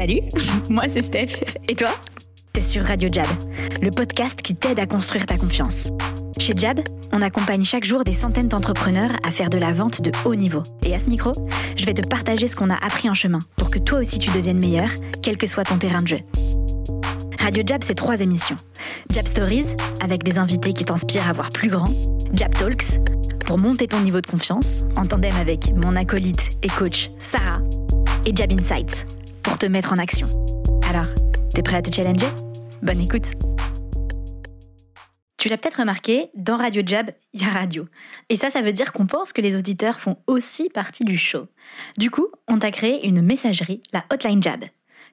Salut, moi c'est Steph. Et toi? T'es sur Radio Jab, le podcast qui t'aide à construire ta confiance. Chez Jab, on accompagne chaque jour des centaines d'entrepreneurs à faire de la vente de haut niveau. Et à ce micro, je vais te partager ce qu'on a appris en chemin pour que toi aussi tu deviennes meilleur, quel que soit ton terrain de jeu. Radio Jab, c'est trois émissions. Jab Stories, avec des invités qui t'inspirent à voir plus grand. Jab Talks, pour monter ton niveau de confiance, en tandem avec mon acolyte et coach Sarah. Et Jab Insights, pour te mettre en action. Alors, t'es prêt à te challenger? Bonne écoute Tu l'as peut-être remarqué, dans Radio Jab, il y a radio. Et ça, ça veut dire qu'on pense que les auditeurs font aussi partie du show. Du coup, on t'a créé une messagerie, la Hotline Jab.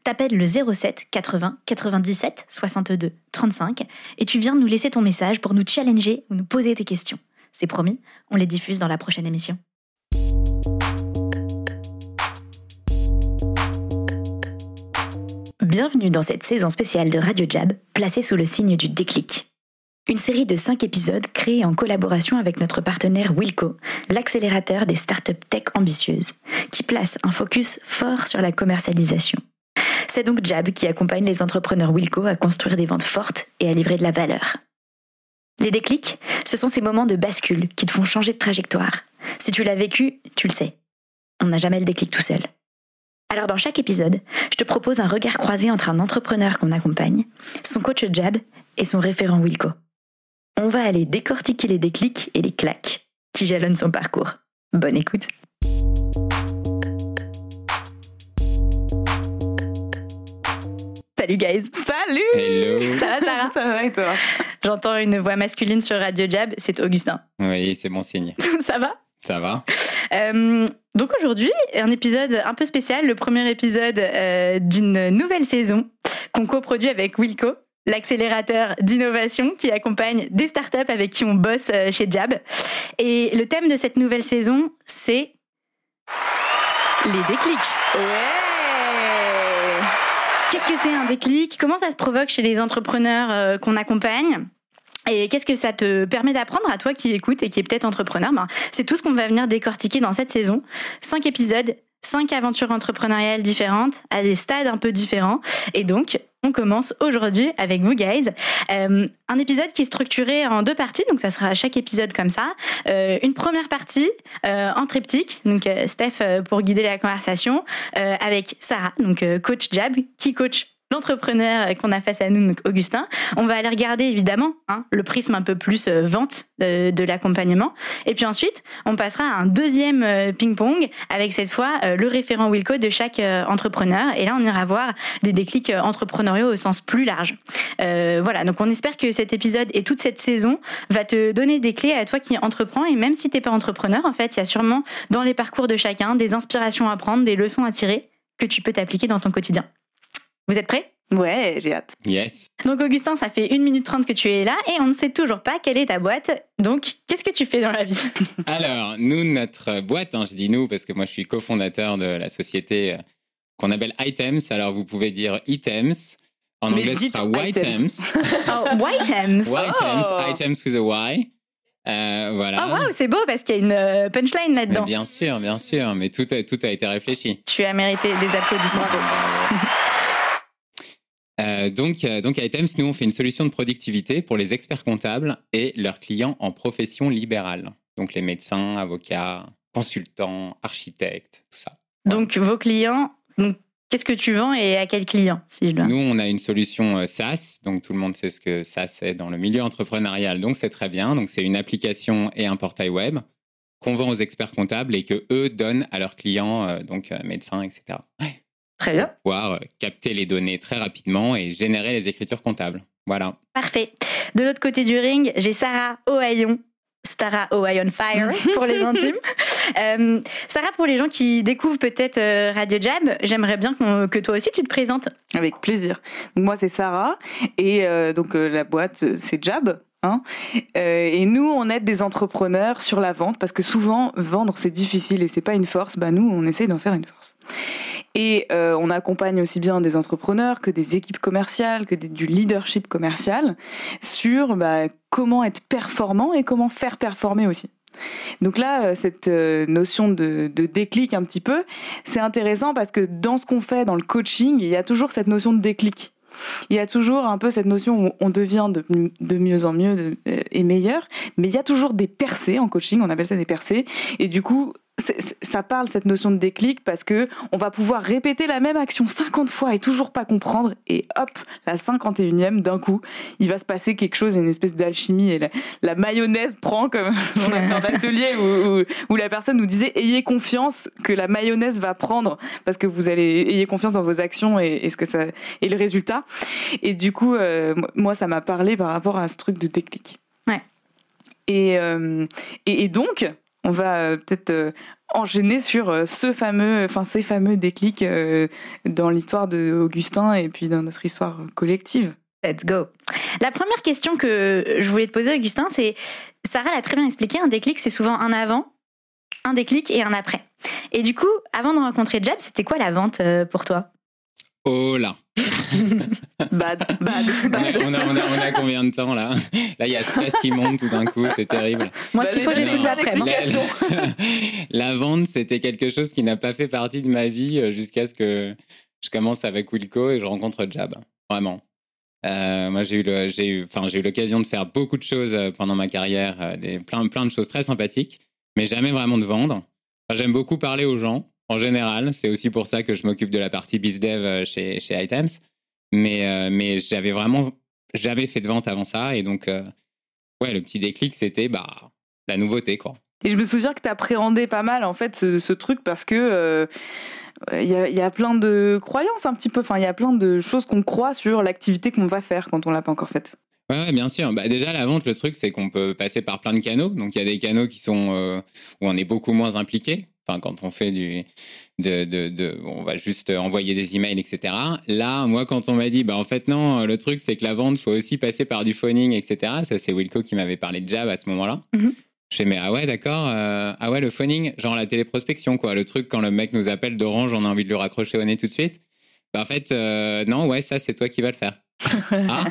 T'appelles le 07 80 97 62 35 et tu viens nous laisser ton message pour nous challenger ou nous poser tes questions. C'est promis, on les diffuse dans la prochaine émission. Bienvenue dans cette saison spéciale de Radio Jab, placée sous le signe du déclic. Une série de 5 épisodes créés en collaboration avec notre partenaire Wilco, l'accélérateur des startups tech ambitieuses, qui place un focus fort sur la commercialisation. C'est donc Jab qui accompagne les entrepreneurs Wilco à construire des ventes fortes et à livrer de la valeur. Les déclics, ce sont ces moments de bascule qui te font changer de trajectoire. Si tu l'as vécu, tu le sais. On n'a jamais le déclic tout seul. Alors dans chaque épisode, je te propose un regard croisé entre un entrepreneur qu'on accompagne, son coach Jab et son référent Wilco. On va aller décortiquer les déclics et les claques qui jalonnent son parcours. Bonne écoute. Salut guys. Salut Hello. Ça va Sarah Ça va et toi? J'entends une voix masculine sur Radio Jab, c'est Augustin. Oui, c'est bon signe. Ça va? Ça va Euh, donc aujourd'hui, un épisode un peu spécial, le premier épisode euh, d'une nouvelle saison qu'on coproduit avec Wilco, l'accélérateur d'innovation qui accompagne des startups avec qui on bosse euh, chez Jab. Et le thème de cette nouvelle saison, c'est les déclics. Ouais Qu'est-ce que c'est un déclic? Comment ça se provoque chez les entrepreneurs euh, qu'on accompagne? Et qu'est-ce que ça te permet d'apprendre à toi qui écoute et qui est peut-être entrepreneur? Ben, C'est tout ce qu'on va venir décortiquer dans cette saison. Cinq épisodes, cinq aventures entrepreneuriales différentes, à des stades un peu différents. Et donc, on commence aujourd'hui avec vous, guys. Euh, un épisode qui est structuré en deux parties, donc ça sera à chaque épisode comme ça. Euh, une première partie euh, en triptyque, donc Steph pour guider la conversation, avec Sarah, donc coach Jab, qui coach l'entrepreneur qu'on a face à nous, donc Augustin. On va aller regarder évidemment hein, le prisme un peu plus euh, vente de, de l'accompagnement. Et puis ensuite, on passera à un deuxième euh, ping-pong avec cette fois euh, le référent Wilco de chaque euh, entrepreneur. Et là, on ira voir des déclics euh, entrepreneuriaux au sens plus large. Euh, voilà, donc on espère que cet épisode et toute cette saison va te donner des clés à toi qui entreprends. Et même si t'es pas entrepreneur, en fait, il y a sûrement dans les parcours de chacun des inspirations à prendre, des leçons à tirer que tu peux t'appliquer dans ton quotidien. Vous êtes prêts? Ouais, j'ai hâte. Yes. donc Augustin, ça fait 1 minute 30 que tu es là et on ne sait toujours pas quelle est ta boîte. Donc, qu'est-ce que tu fais dans la vie? Alors, nous, notre boîte, hein, je dis nous parce que moi, je suis cofondateur de la société euh, qu'on appelle Items. Alors, vous pouvez dire Items. En Mais anglais, ce sera White Items. Oh, Whitehems. Whitehems, Oh. Items with a Y. Euh, voilà. Oh waouh, c'est beau parce qu'il y a une euh, punchline là-dedans. bien sûr, bien sûr. Mais tout a, tout a été réfléchi. Tu as mérité des applaudissements. Euh, donc, euh, donc, à Items, nous, on fait une solution de productivité pour les experts comptables et leurs clients en profession libérale. Donc, les médecins, avocats, consultants, architectes, tout ça. Donc, vos clients, donc, qu'est-ce que tu vends et à quel client si je dois... Nous, on a une solution euh, SaaS, donc tout le monde sait ce que SaaS est dans le milieu entrepreneurial, donc c'est très bien. Donc, c'est une application et un portail web qu'on vend aux experts comptables et que eux donnent à leurs clients, donc médecins, etc. Très bien. Pouvoir euh, capter les données très rapidement et générer les écritures comptables. Voilà. Parfait. De l'autre côté du ring, j'ai Sarah Ohayon. Sarah Ohayon Fire pour les intimes. Euh, Sarah, pour les gens qui découvrent peut-être euh, Radio Jab, j'aimerais bien que toi aussi tu te présentes. Avec plaisir. Donc, moi, c'est Sarah. Et euh, donc, euh, la boîte, c'est Jab. Hein Euh, et nous, on aide des entrepreneurs sur la vente parce que souvent, vendre, c'est difficile et c'est pas une force. Bah, nous, on essaie d'en faire une force. Et euh, on accompagne aussi bien des entrepreneurs que des équipes commerciales, que du leadership commercial sur bah, comment être performant et comment faire performer aussi. Donc là, cette notion de, déclic un petit peu, c'est intéressant parce que dans ce qu'on fait dans le coaching, il y a toujours cette notion de déclic. Il y a toujours un peu cette notion où on devient de, de mieux en mieux et meilleur, mais il y a toujours des percées en coaching, on appelle ça des percées, et du coup, ça parle cette notion de déclic parce que on va pouvoir répéter la même action 50 fois et toujours pas comprendre et hop la 51e d'un coup il va se passer quelque chose une espèce d'alchimie et la, mayonnaise prend comme on a fait un atelier où, où, la personne nous disait ayez confiance que la mayonnaise va prendre parce que vous allez ayez confiance dans vos actions et, ce que ça et le résultat. Et du coup euh, moi ça m'a parlé par rapport à ce truc de déclic. Ouais. Et, euh, et donc on va euh, peut-être euh, enchaîner sur euh, ce fameux, enfin ces fameux déclics dans l'histoire de Augustin et puis dans notre histoire collective. Let's go. La première question que je voulais te poser, Augustin, c'est Sarah l'a très bien expliqué. Un déclic, c'est souvent un avant, un déclic et un après. Et du coup, avant de rencontrer Jeb, c'était quoi la vente pour toi? Oh là Bad, bad, bad. On a, on, a, on, a, combien de temps là? Là, il y a stress qui monte tout d'un coup, c'est terrible. Moi, s'il faut, j'ai toute. La, la vente, c'était quelque chose qui n'a pas fait partie de ma vie euh, jusqu'à ce que je commence avec Wilco et je rencontre Jab. Vraiment. Euh, moi, j'ai eu, j'ai eu, enfin, j'ai eu l'occasion de faire beaucoup de choses euh, pendant ma carrière, des, plein, plein de choses très sympathiques, mais jamais vraiment de vendre. j'aime beaucoup parler aux gens en général. C'est aussi pour ça que je m'occupe de la partie BizDev euh, chez, chez Items. Mais, euh, mais j'avais vraiment jamais fait de vente avant ça. Et donc, euh, ouais, le petit déclic, c'était bah, la nouveauté, quoi. Et je me souviens que tu appréhendais pas mal, en fait, ce, truc parce que. il y, a, y, a, plein de croyances un petit peu, enfin il y a plein de choses qu'on croit sur l'activité qu'on va faire quand on l'a pas encore faite. Ouais, bien sûr. Bah, déjà, la vente, le truc, c'est qu'on peut passer par plein de canaux. Donc, il y a des canaux qui sont où on est beaucoup moins impliqué. Enfin, quand on fait du, de, de, de, on va juste envoyer des emails, etc. Là, moi, quand on m'a dit, bah en fait non, le truc c'est que la vente faut aussi passer par du phoning, etc. Ça c'est Wilco qui m'avait parlé de Jab à ce moment-là. Mm Je mais ah ouais d'accord, euh, ah ouais le phoning, genre la téléprospection quoi, le truc quand le mec nous appelle d'Orange, on a envie de le raccrocher au nez tout de suite. Bah en fait euh, non ouais ça c'est toi qui vas le faire. ah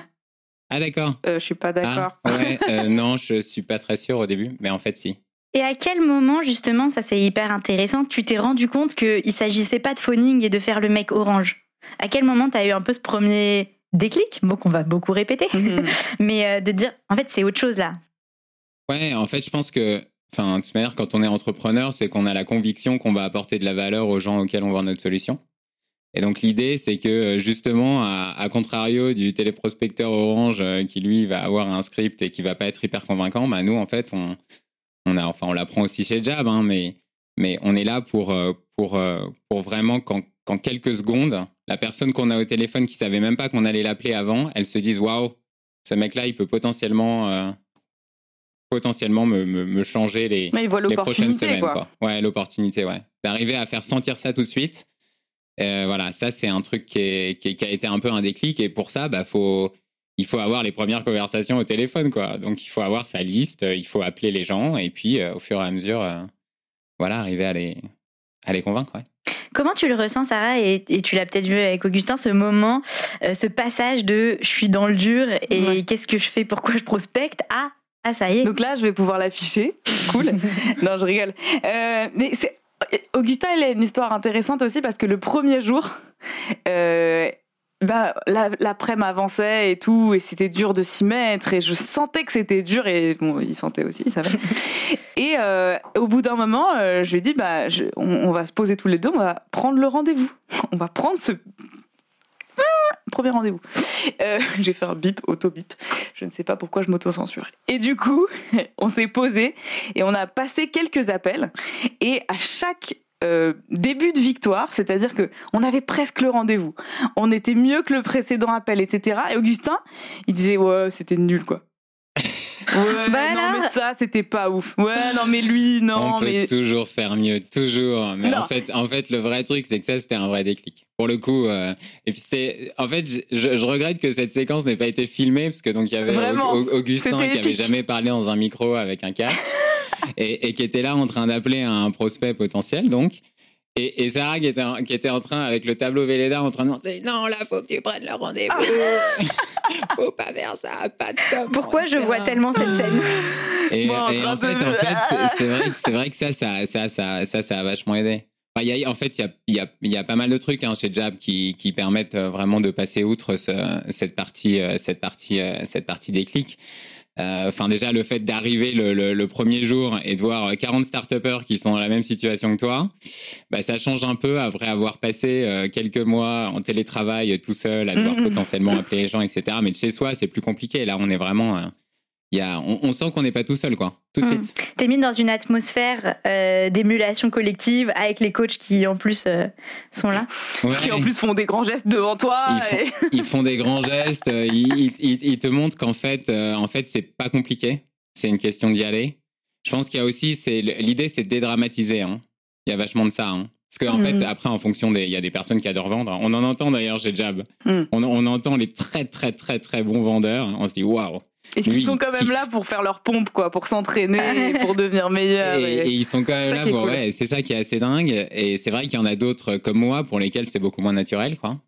ah d'accord. Euh, je suis pas d'accord. Ah, ouais euh, non je suis pas très sûr au début, mais en fait si. Et à quel moment, justement, ça c'est hyper intéressant, tu t'es rendu compte qu'il s'agissait pas de phoning et de faire le mec orange? À quel moment tu as eu un peu ce premier déclic, mot qu'on va beaucoup répéter, mhm. mais euh, de dire, en fait, c'est autre chose là Ouais, en fait, je pense que, enfin, de toute manière, quand on est entrepreneur, c'est qu'on a la conviction qu'on va apporter de la valeur aux gens auxquels on vend notre solution. Et donc l'idée, c'est que justement, à, contrario du téléprospecteur Orange euh, qui lui va avoir un script et qui va pas être hyper convaincant, bah nous en fait, on, on a, enfin, on l'apprend aussi chez Jab, hein, mais, mais on est là pour, euh, pour, euh, pour vraiment qu'en, quelques secondes, la personne qu'on a au téléphone qui savait même pas qu'on allait l'appeler avant, elle se dise waouh, ce mec-là, il peut potentiellement, euh, potentiellement me, me, changer les, mais il voit les prochaines semaines. Quoi. Ouais, l'opportunité, ouais. D'arriver à faire sentir ça tout de suite. voilà, ça, c'est un truc qui, qui, a été un peu un déclic. Et pour ça, bah, faut il faut avoir les premières conversations au téléphone, quoi. Donc, il faut avoir sa liste, euh, il faut appeler les gens et puis, euh, au fur et à mesure, euh, voilà, arriver à les, à les convaincre. Comment tu le ressens, Sarah? Et, tu l'as peut-être vu avec Augustin, ce moment, ce passage de je suis dans le dur et qu'est-ce que je fais, pourquoi je prospecte à ah ça y est. Donc là, je vais pouvoir l'afficher. Cool. non, je rigole. mais c'est Augustin, il a une histoire intéressante aussi parce que le premier jour, bah, l'après m'avançait et tout, et c'était dur de s'y mettre, et je sentais que c'était dur, et bon, il sentait aussi, il savait. et euh, au bout d'un moment, euh, je lui ai dit, bah, on, va se poser tous les deux, on va prendre le rendez-vous. On va prendre ce premier rendez-vous. Euh, j'ai fait un bip, auto-bip. Je ne sais pas pourquoi je m'auto-censure. Et du coup, on s'est posé et on a passé quelques appels. Et à chaque euh, début de victoire, c'est-à-dire que on avait presque le rendez-vous. On était mieux que le précédent appel, etc. Et Augustin, il disait ouais, c'était nul quoi. Ouais, bah non, mais ça, c'était pas ouf. Ouais, non, mais lui, non. On peut toujours faire mieux, toujours. Mais en fait, en fait, le vrai truc, c'est que ça, c'était un vrai déclic. Pour le coup, euh, et puis c'est, en fait, je, je, regrette que cette séquence n'ait pas été filmée parce que donc il y avait Augustin qui avait jamais parlé dans un micro avec un casque et, qui était là en train d'appeler un prospect potentiel, donc. Et, et, Sarah qui était, en, qui était en train, avec le tableau Véleda, en train de demander Non, là, faut que tu prennes le rendez-vous. faut pas faire ça, pas de Pourquoi je vois tellement cette scène Et, en et train en fait, de- en fait, c'est- vrai, que- c'est vrai que ça, ça, ça, ça, ça, ça a vachement aidé. Enfin, il y a- en fait, il y a, il y, a, il y a pas mal de trucs hein, chez Jab qui, qui permettent euh, vraiment de passer outre ce- cette partie, euh, cette partie, euh, cette partie déclic. Euh, Enfin, déjà, le fait d'arriver le, le, le premier jour et de voir 40 start qui sont dans la même situation que toi, bah, ça change un peu après avoir passé euh, quelques mois en télétravail euh, tout seul, à devoir Mhm. potentiellement appeler les gens, etc. Mais de chez soi, c'est plus compliqué. Là, on est vraiment. Il y a, on, on sent qu'on n'est pas tout seul, quoi, tout de Mhm. suite. T'es mis dans une atmosphère euh, d'émulation collective avec les coachs qui en plus euh, sont là. Ouais. Qui en plus font des grands gestes devant toi. Ils font- et- ils font des grands gestes, euh, ils, ils- ils- ils te montrent qu'en fait, euh, en fait, c'est pas compliqué. C'est une question d'y aller. Je pense qu'il y a aussi, c'est l'idée, c'est de dédramatiser. hein. Il y a vachement de ça. hein. Parce qu'en fait, après, en fonction des, il y a des personnes qui adorent vendre. On en entend d'ailleurs chez Jab. On, on entend les très très très très bons vendeurs. On se dit waouh. Est-ce qu'ils sont quand même là pour faire leur pompe, quoi, pour s'entraîner, et pour devenir meilleurs Et, et- et ils sont quand même là pour. cool. Ouais, c'est ça qui est assez dingue. Et c'est vrai qu'il y en a d'autres comme moi pour lesquels c'est beaucoup moins naturel, quoi.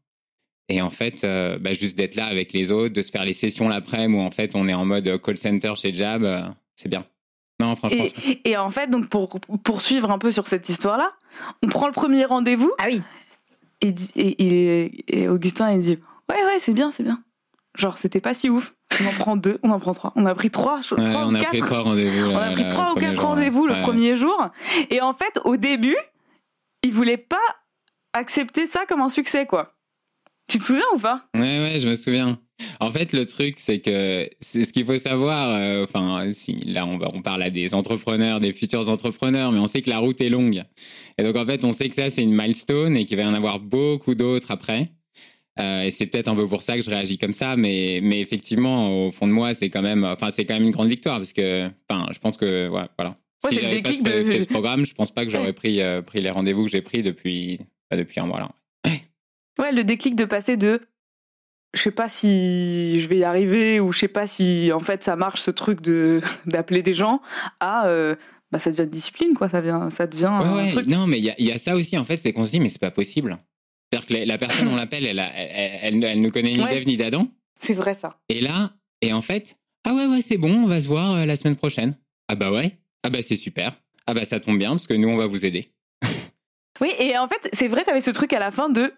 Et en fait, euh, bah, juste d'être là avec les autres, de se faire les sessions l'après-midi où en fait on est en mode call center chez Jab, euh, c'est bien. Non, franchement. Et, et en fait, donc pour poursuivre un peu sur cette histoire-là, on prend le premier rendez-vous Ah oui. et, et, et- et Augustin il dit ouais ouais c'est bien c'est bien. Genre c'était pas si ouf. On en prend deux, on en prend trois. On a pris trois, Ouais, trois on ou a pris quatre. trois rendez-vous. on a pris là, trois ou quatre ouais. rendez-vous le Ouais. premier jour. Et en fait, au début, il voulait pas accepter ça comme un succès quoi. Tu te souviens ou pas? Ouais, ouais, je me souviens. En fait, le truc, c'est que c'est ce qu'il faut savoir. euh, Enfin, si là, on, on parle à des entrepreneurs, des futurs entrepreneurs, mais on sait que la route est longue. Et donc, en fait, on sait que ça, c'est une milestone et qu'il va y en avoir beaucoup d'autres après. Euh, et c'est peut-être un peu pour ça que je réagis comme ça, mais, mais effectivement, au fond de moi, c'est quand même, enfin, c'est quand même une grande victoire parce que, enfin, je pense que, ouais, voilà. Ouais, si j'avais pas fait, de- fait ce programme, je pense pas que j'aurais Ouais. pris, euh, pris les rendez-vous que j'ai pris depuis, bah, depuis un mois là. Ouais, le déclic de passer de je sais pas si je vais y arriver ou je sais pas si en fait ça marche ce truc de d'appeler des gens à euh, bah ça devient discipline quoi, ça devient ça devient Ouais, un ouais. truc. Non, mais il y y a ça aussi, en fait, c'est qu'on se dit, mais c'est pas possible. C'est-à-dire que la, personne, on l'appelle, elle, a- elle, elle, elle ne connaît ni Ouais. d'Ève ni d'Adam. C'est vrai ça. Et là, et en fait, ah ouais, ouais, c'est bon, on va se voir euh, la semaine prochaine. Ah bah ouais. Ah bah c'est super. Ah bah ça tombe bien, parce que nous, on va vous aider. Oui, et en fait, c'est vrai t'avais ce truc à la fin de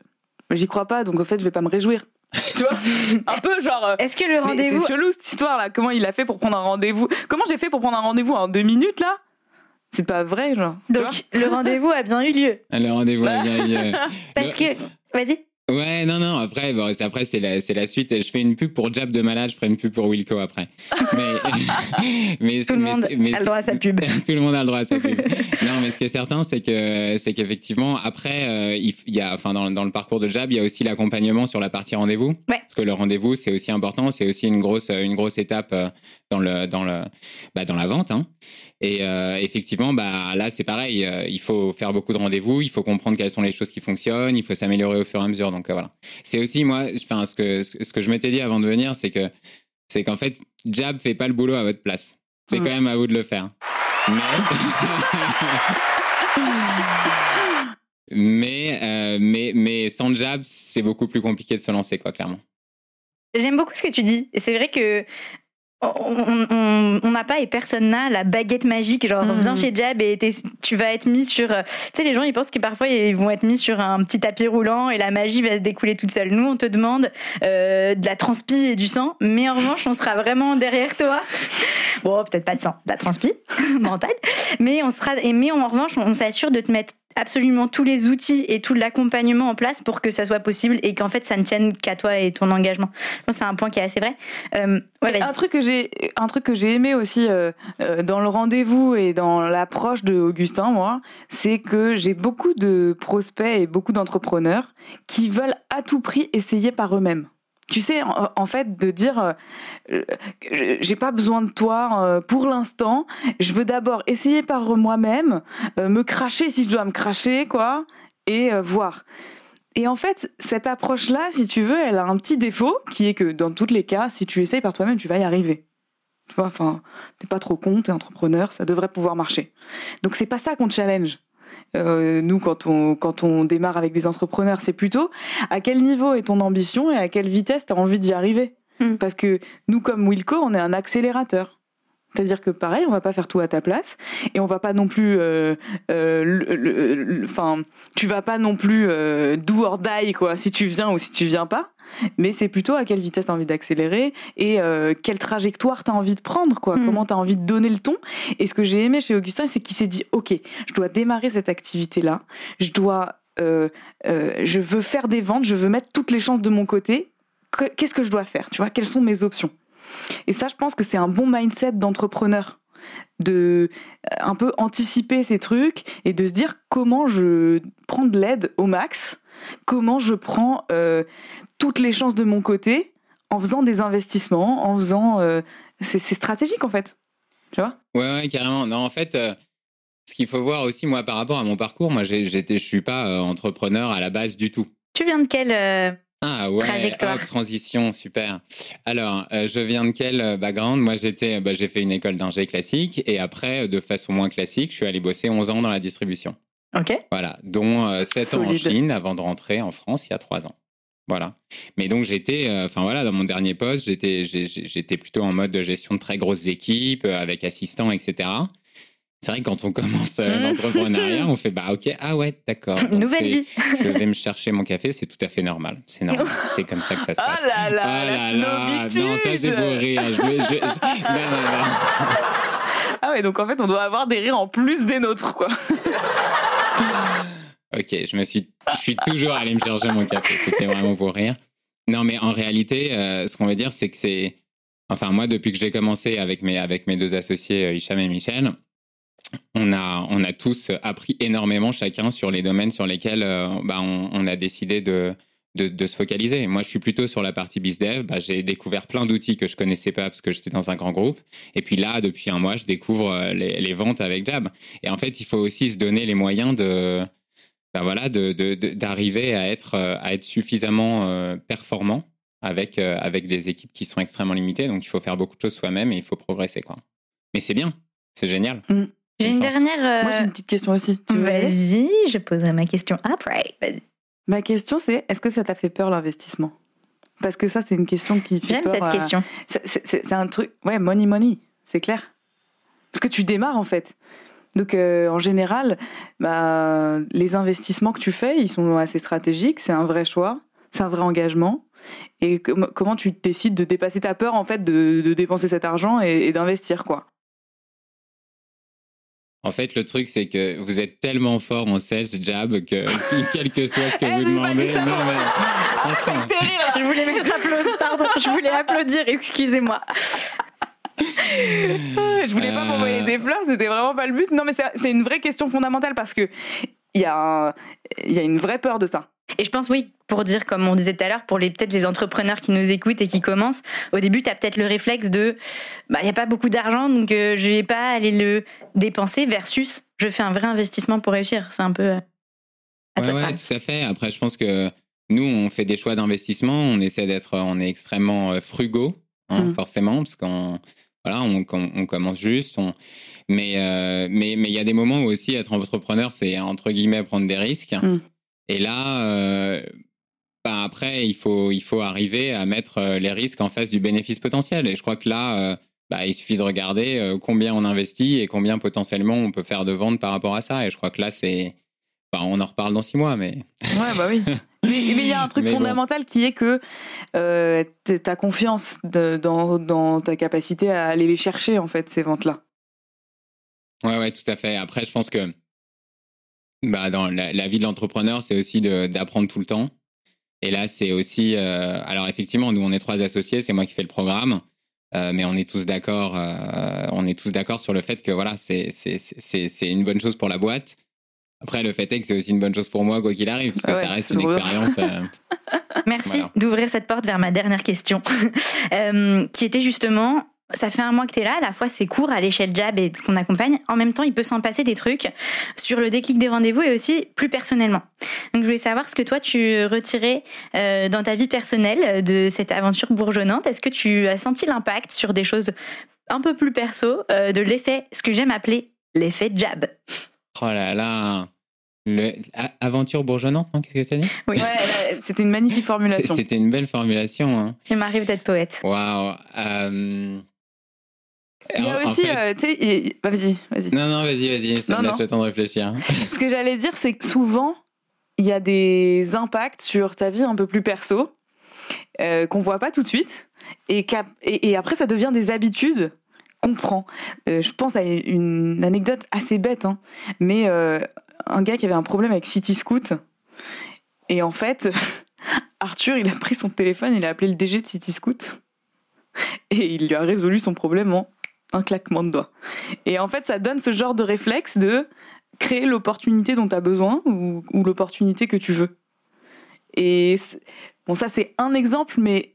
j'y crois pas donc en fait je vais pas me réjouir. tu vois? Un peu genre euh, Est-ce que le rendez-vous c'est chelou cette histoire là, comment il a fait pour prendre un rendez-vous? Comment j'ai fait pour prendre un rendez-vous en deux minutes là? C'est pas vrai genre. donc le rendez-vous a bien eu lieu Le rendez-vous a bien eu, euh, parce que vas-y. Ouais, non, non, après, bon, c'est- après c'est la, c'est la suite. Je fais une pub pour Jab de Malade, je ferai une pub pour Wilco après. Mais, mais, Tout le monde mais- a le droit à sa pub. Tout le monde a le droit à sa pub. non, mais ce qui est certain, c'est que c'est qu'effectivement, après, euh, il y a, enfin, dans, dans le parcours de Jab, il y a aussi l'accompagnement sur la partie rendez-vous. Ouais. Parce que le rendez-vous, c'est aussi important, c'est aussi une grosse, une grosse étape euh, dans le, dans le, bah, dans la vente. hein. Et euh, effectivement, bah là, c'est pareil. euh, il faut faire beaucoup de rendez-vous, il faut comprendre quelles sont les choses qui fonctionnent, il faut s'améliorer au fur et à mesure. Donc euh, voilà. C'est aussi moi, enfin, ce que ce que je m'étais dit avant de venir, c'est que c'est qu'en fait, Jab fait pas le boulot à votre place. C'est Mm. quand même à vous de le faire. Mais mais, euh, mais mais sans Jab, c'est beaucoup plus compliqué de se lancer, quoi, clairement. J'aime beaucoup ce que tu dis. C'est vrai que on n'a pas et personne n'a la baguette magique genre Mhm. viens chez Jab et tu vas être mis sur euh, tu sais les gens ils pensent que parfois ils vont être mis sur un petit tapis roulant et la magie va se découler toute seule nous on te demande euh, de la transpi et du sang mais en revanche on sera vraiment derrière toi bon peut-être pas de sang de la transpi mentale mais on sera et mais en revanche on s'assure de te mettre absolument tous les outils et tout l'accompagnement en place pour que ça soit possible et qu'en fait ça ne tienne qu'à toi et ton engagement. C'est un point qui est assez vrai. Euh, ouais, un truc que j'ai un truc que j'ai aimé aussi euh, euh, dans le rendez-vous et dans l'approche de Augustin moi c'est que j'ai beaucoup de prospects et beaucoup d'entrepreneurs qui veulent à tout prix essayer par eux-mêmes tu sais en, fait de dire euh, j'ai pas besoin de toi euh, pour l'instant je veux d'abord essayer par moi-même euh, me cracher si je dois me cracher quoi et euh, voir et en fait, cette approche-là, si tu veux, elle a un petit défaut qui est que dans tous les cas, si tu essayes par toi-même, tu vas y arriver. Tu vois, enfin, t'es pas trop con, t'es entrepreneur, ça devrait pouvoir marcher. Donc c'est pas ça qu'on challenge. Euh, nous, quand on, quand on démarre avec des entrepreneurs, c'est plutôt à quel niveau est ton ambition et à quelle vitesse tu as envie d'y arriver? Mm. Parce que nous, comme Wilco, on est un accélérateur. C'est-à-dire que pareil, on va pas faire tout à ta place et on va pas non plus, euh, euh, enfin, tu vas pas non plus euh, do or die quoi, si tu viens ou si tu viens pas. Mais c'est plutôt à quelle vitesse tu as envie d'accélérer et euh, quelle trajectoire tu as envie de prendre, quoi. Mm. Comment tu as envie de donner le ton. Et ce que j'ai aimé chez Augustin, c'est qu'il s'est dit, OK, je dois démarrer cette activité-là. Je dois, euh, euh, je veux faire des ventes, je veux mettre toutes les chances de mon côté. Que- Qu'est-ce que je dois faire? Tu vois, quelles sont mes options? Et ça, je pense que c'est un bon mindset d'entrepreneur de euh, un peu anticiper ces trucs et de se dire comment je prends de l'aide au max, comment je prends euh, toutes les chances de mon côté en faisant des investissements, en faisant euh, c'est stratégique en fait, tu vois? Ouais, ouais, carrément. Non, en fait, euh, ce qu'il faut voir aussi, moi, par rapport à mon parcours, moi, j'étais, je suis pas euh, entrepreneur à la base du tout. Tu viens de quel euh, Ah ouais, Trajectoire. hop, transition, super. Alors, euh, je viens de quel euh, background? Moi, j'étais, bah, j'ai fait une école d'ingé classique et après, euh, de façon moins classique, je suis allé bosser 11 ans dans la distribution. Ok. Voilà, dont euh, 7 ans en. Chine avant de rentrer en France il y a 3 ans. Voilà. Mais donc j'étais, euh, enfin voilà, dans mon dernier poste, j'étais, j'étais plutôt en mode de gestion de très grosses équipes avec assistants, etc. C'est vrai que quand on commence euh, Mmh. l'entrepreneuriat, on fait bah ok, ah ouais, d'accord. Nouvelle vie. Je vais me chercher mon café, c'est tout à fait normal. C'est normal. C'est comme ça que ça se Ah passe. là là, Ah la là snobitude non, ça c'est pour rire. Je vais- je- je- non, non, non. Ah ouais, donc en fait, on doit avoir des rires en plus des nôtres, quoi. Ok, je me suis, je suis toujours allé me chercher mon café. C'était vraiment pour rire. Non, mais en réalité, euh, ce qu'on veut dire, c'est que c'est, enfin moi, depuis que j'ai commencé avec mes avec mes deux associés euh, Hicham et Michel, on a on a tous appris énormément chacun sur les domaines sur lesquels euh, bah, on, a décidé de, de se focaliser. Moi, je suis plutôt sur la partie bizdev. Bah, j'ai découvert plein d'outils que je connaissais pas parce que j'étais dans un grand groupe. Et puis là, depuis un mois, je découvre euh, les, ventes avec Jab. Et en fait, il faut aussi se donner les moyens de ben voilà, d'arriver à être, euh, à être suffisamment performant avec, avec des équipes qui sont extrêmement limitées. Donc, il faut faire beaucoup de choses soi-même et il faut progresser. Quoi. Mais c'est bien, c'est génial. J'ai une dernière. euh, Moi, j'ai une petite question aussi. Tu veux aller? Vas-y, je poserai ma question après. Vas-y. Ma question, c'est est-ce que ça t'a fait peur l'investissement? Parce que ça, c'est une question qui fait J'aime peur. cette à- question. C'est- C'est c'est- c'est un truc. Ouais, money, money, c'est clair. Parce que tu démarres en fait. Donc euh, en général, bah, les investissements que tu fais, ils sont assez stratégiques. C'est un vrai choix, c'est un vrai engagement. Et com- comment tu décides de dépasser ta peur en fait de, de dépenser cet argent et, et d'investir quoi? En fait, le truc, c'est que vous êtes tellement fort en sales jab que quel que soit ce que Eh, vous demandez. Non, mais. franchement. Je voulais mettre applause, pardon. Je voulais applaudir, excusez-moi. Je voulais pas Euh. m'envoyer des fleurs, c'était vraiment pas le but. Non, mais c'est une vraie question fondamentale parce que il y, a un- il y a une vraie peur de ça. Et je pense, oui, pour dire, comme on disait tout à l'heure, pour les peut-être les entrepreneurs qui nous écoutent et qui commencent, au début, tu as peut-être le réflexe de bah, il n'y a pas beaucoup d'argent, donc euh, je vais pas aller le dépenser, versus je fais un vrai investissement pour réussir. C'est un peu. euh, à Ouais, toi tout à fait. Après, je pense que nous, on fait des choix d'investissement. On essaie d'être, on est extrêmement euh, frugaux, hein, Mm. forcément, parce qu'on, voilà, on, commence juste. On... Mais, euh, mais, mais il y a des moments où aussi être entrepreneur, c'est entre guillemets prendre des risques. Mm. Et là, euh, bah, après, il faut, il faut arriver à mettre euh, les risques en face du bénéfice potentiel. Et je crois que là, euh, bah, il suffit de regarder euh, combien on investit et combien potentiellement on peut faire de ventes par rapport à ça. Et je crois que là, c'est, bah, on en reparle dans six mois, mais Ouais, bah oui. Mais il y a un truc Mais bon. fondamental qui est que euh, tu as confiance de- dans, dans ta capacité à aller les chercher, en fait, ces ventes-là. Ouais, ouais, tout à fait. Après, je pense que bah, dans la, la vie de l'entrepreneur, c'est aussi d'apprendre tout le temps. Et là, c'est aussi. euh, alors, effectivement, nous, on est trois associés, c'est moi qui fais le programme. Euh, mais on est tous d'accord, euh, on est tous d'accord sur le fait que voilà, c'est une bonne chose pour la boîte. Après, le fait est que c'est aussi une bonne chose pour moi, quoi qu'il arrive, parce que ouais, ça reste une expérience. Merci Voilà. d'ouvrir cette porte vers ma dernière question, qui était justement, ça fait un mois que tu es là, à la fois c'est court à l'échelle Jab et ce qu'on accompagne, en même temps il peut s'en passer des trucs sur le déclic des rendez-vous et aussi plus personnellement. Donc je voulais savoir ce que toi tu retirais euh, dans ta vie personnelle de cette aventure bourgeonnante. Est-ce que tu as senti l'impact sur des choses un peu plus perso euh, de l'effet, ce que j'aime appeler l'effet Jab? Oh là là, le, a- aventure bourgeonnante, hein, qu'est-ce que tu as dit? Oui, Ouais, c'était une magnifique formulation. C'était une belle formulation. Hein. il m'arrive d'être poète. Waouh. Il y a aussi, euh, tu sais, vas-y, vas-y. Non, non, vas-y, vas-y, ça me laisse le temps de réfléchir. Ce que j'allais dire, c'est que souvent, il y a des impacts sur ta vie un peu plus perso euh, qu'on voit pas tout de suite, et, et, après ça devient des habitudes qu'on prend. Euh, je pense à une anecdote assez bête, hein, mais euh, un gars qui avait un problème avec City Scoot, et en fait, Arthur, il a pris son téléphone, il a appelé le DG de City Scoot, et il lui a résolu son problème en un claquement de doigts. Et en fait, ça donne ce genre de réflexe de créer l'opportunité dont tu as besoin ou, l'opportunité que tu veux. Et bon, ça c'est un exemple, mais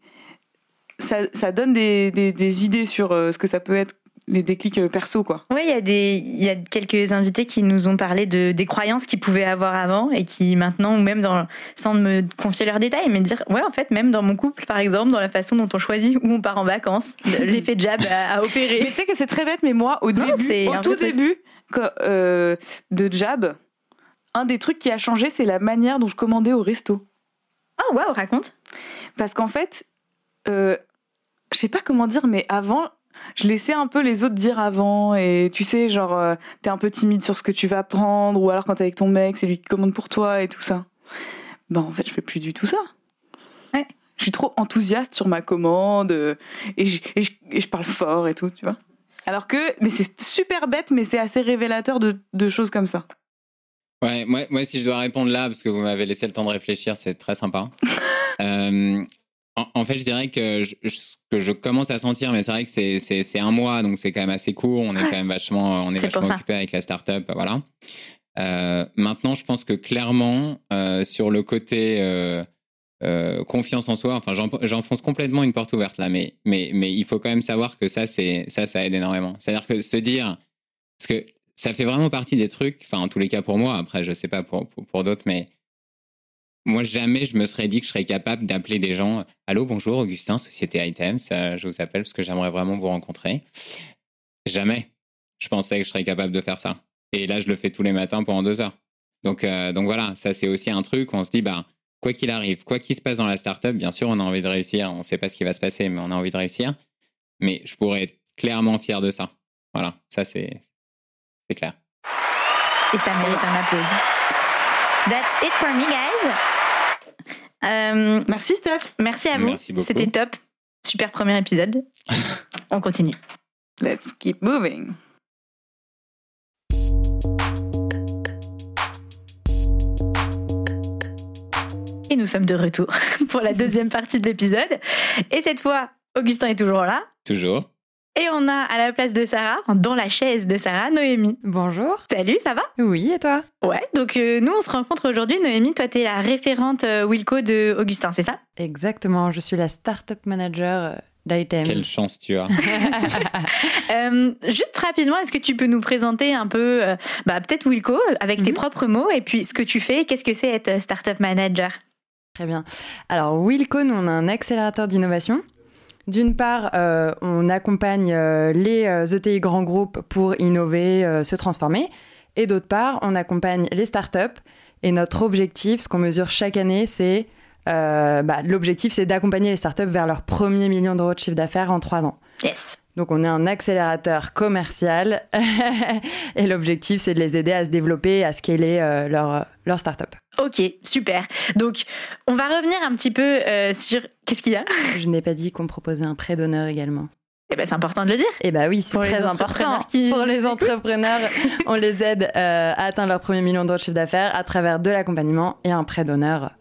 ça, ça donne des, des, idées sur euh, ce que ça peut être les déclics euh, perso quoi. Oui, il y a des il y a quelques invités qui nous ont parlé de des croyances qu'ils pouvaient avoir avant et qui maintenant ou même dans sans me confier leurs détails mais dire ouais en fait même dans mon couple par exemple dans la façon dont on choisit où on part en vacances l'effet jab a, opéré. Mais tu sais que c'est très bête mais moi au début au tout début euh, de Jab, un des trucs qui a changé, c'est la manière dont je commandais au resto. Oh, waouh, raconte. Parce qu'en fait, euh, je sais pas comment dire, mais avant, je laissais un peu les autres dire avant. Et tu sais, genre, euh, t'es un peu timide sur ce que tu vas prendre, ou alors quand t'es avec ton mec, c'est lui qui commande pour toi et tout ça. Ben, en fait, je fais plus du tout ça. Ouais. Je suis trop enthousiaste sur ma commande, et je parle fort et tout, tu vois. Alors que, mais c'est super bête, mais c'est assez révélateur de, de, choses comme ça. Ouais, moi, moi, si je dois répondre là, parce que vous m'avez laissé le temps de réfléchir, c'est très sympa. euh, en, fait, je dirais que je, que je commence à sentir, mais c'est vrai que c'est un mois, donc c'est quand même assez court. On est quand même vachement, on est, vachement occupé avec la startup, voilà. Euh, maintenant, je pense que clairement, euh, sur le côté euh, confiance en soi. Enfin, j'enfonce complètement une porte ouverte là, mais, mais, mais il faut quand même savoir que ça, ça, ça aide énormément. C'est-à-dire que se dire, parce que ça fait vraiment partie des trucs, enfin, en tous les cas pour moi, après, je sais pas pour, pour, d'autres, mais moi, jamais je me serais dit que je serais capable d'appeler des gens. Allô, bonjour, Augustin, Société Items, je vous appelle parce que j'aimerais vraiment vous rencontrer. Jamais je pensais que je serais capable de faire ça. Et là, je le fais tous les matins pendant deux heures. Donc, euh, donc voilà, ça c'est aussi un truc où on se dit, bah, quoi qu'il arrive, quoi qu'il se passe dans la startup, bien sûr, on a envie de réussir. On ne sait pas ce qui va se passer, mais on a envie de réussir. Mais je pourrais être clairement fier de ça. Voilà, ça c'est clair. Et ça mérite un applaudissement. That's it for me, guys. Euh, merci, Steph. Merci à vous. C'était top. Super premier épisode. on continue. Let's keep moving. Et nous sommes de retour pour la deuxième partie de l'épisode. Et cette fois, Augustin est toujours là. Toujours. Et on a à la place de Sarah, dans la chaise de Sarah, Noémie. Bonjour. Salut, ça va? Oui, et toi? Ouais, donc euh, nous on se rencontre aujourd'hui. Noémie, toi tu es la référente euh, Wilco de Augustin, c'est ça? Exactement, je suis la startup manager euh, d'Items. Quelle chance tu as. juste rapidement, est-ce que tu peux nous présenter un peu, bah, peut-être Wilco, avec tes mhm. propres mots, et puis ce que tu fais, qu'est-ce que c'est être startup manager? Très bien. Alors, Wilco, nous, on a un accélérateur d'innovation. D'une part, euh, on accompagne euh, les ETI euh, e grands groupes pour innover, se transformer. Et d'autre part, on accompagne les startups. Et notre objectif, ce qu'on mesure chaque année, c'est bah, l'objectif, c'est d'accompagner les startups vers leur premier million d'euros de chiffre d'affaires en trois ans. Yes. Donc on est un accélérateur commercial et l'objectif c'est de les aider à se développer, à scaler euh, leur, leur startup. Ok, super. Donc on va revenir un petit peu euh, sur... Qu'est-ce qu'il y a? Je n'ai pas dit qu'on proposait un prêt d'honneur également. Eh ben, c'est important de le dire. Eh ben oui, c'est très important. Pour les entrepreneurs, on les aide euh, à atteindre leur premier million d'euros de chiffre d'affaires à travers de l'accompagnement et un prêt d'honneur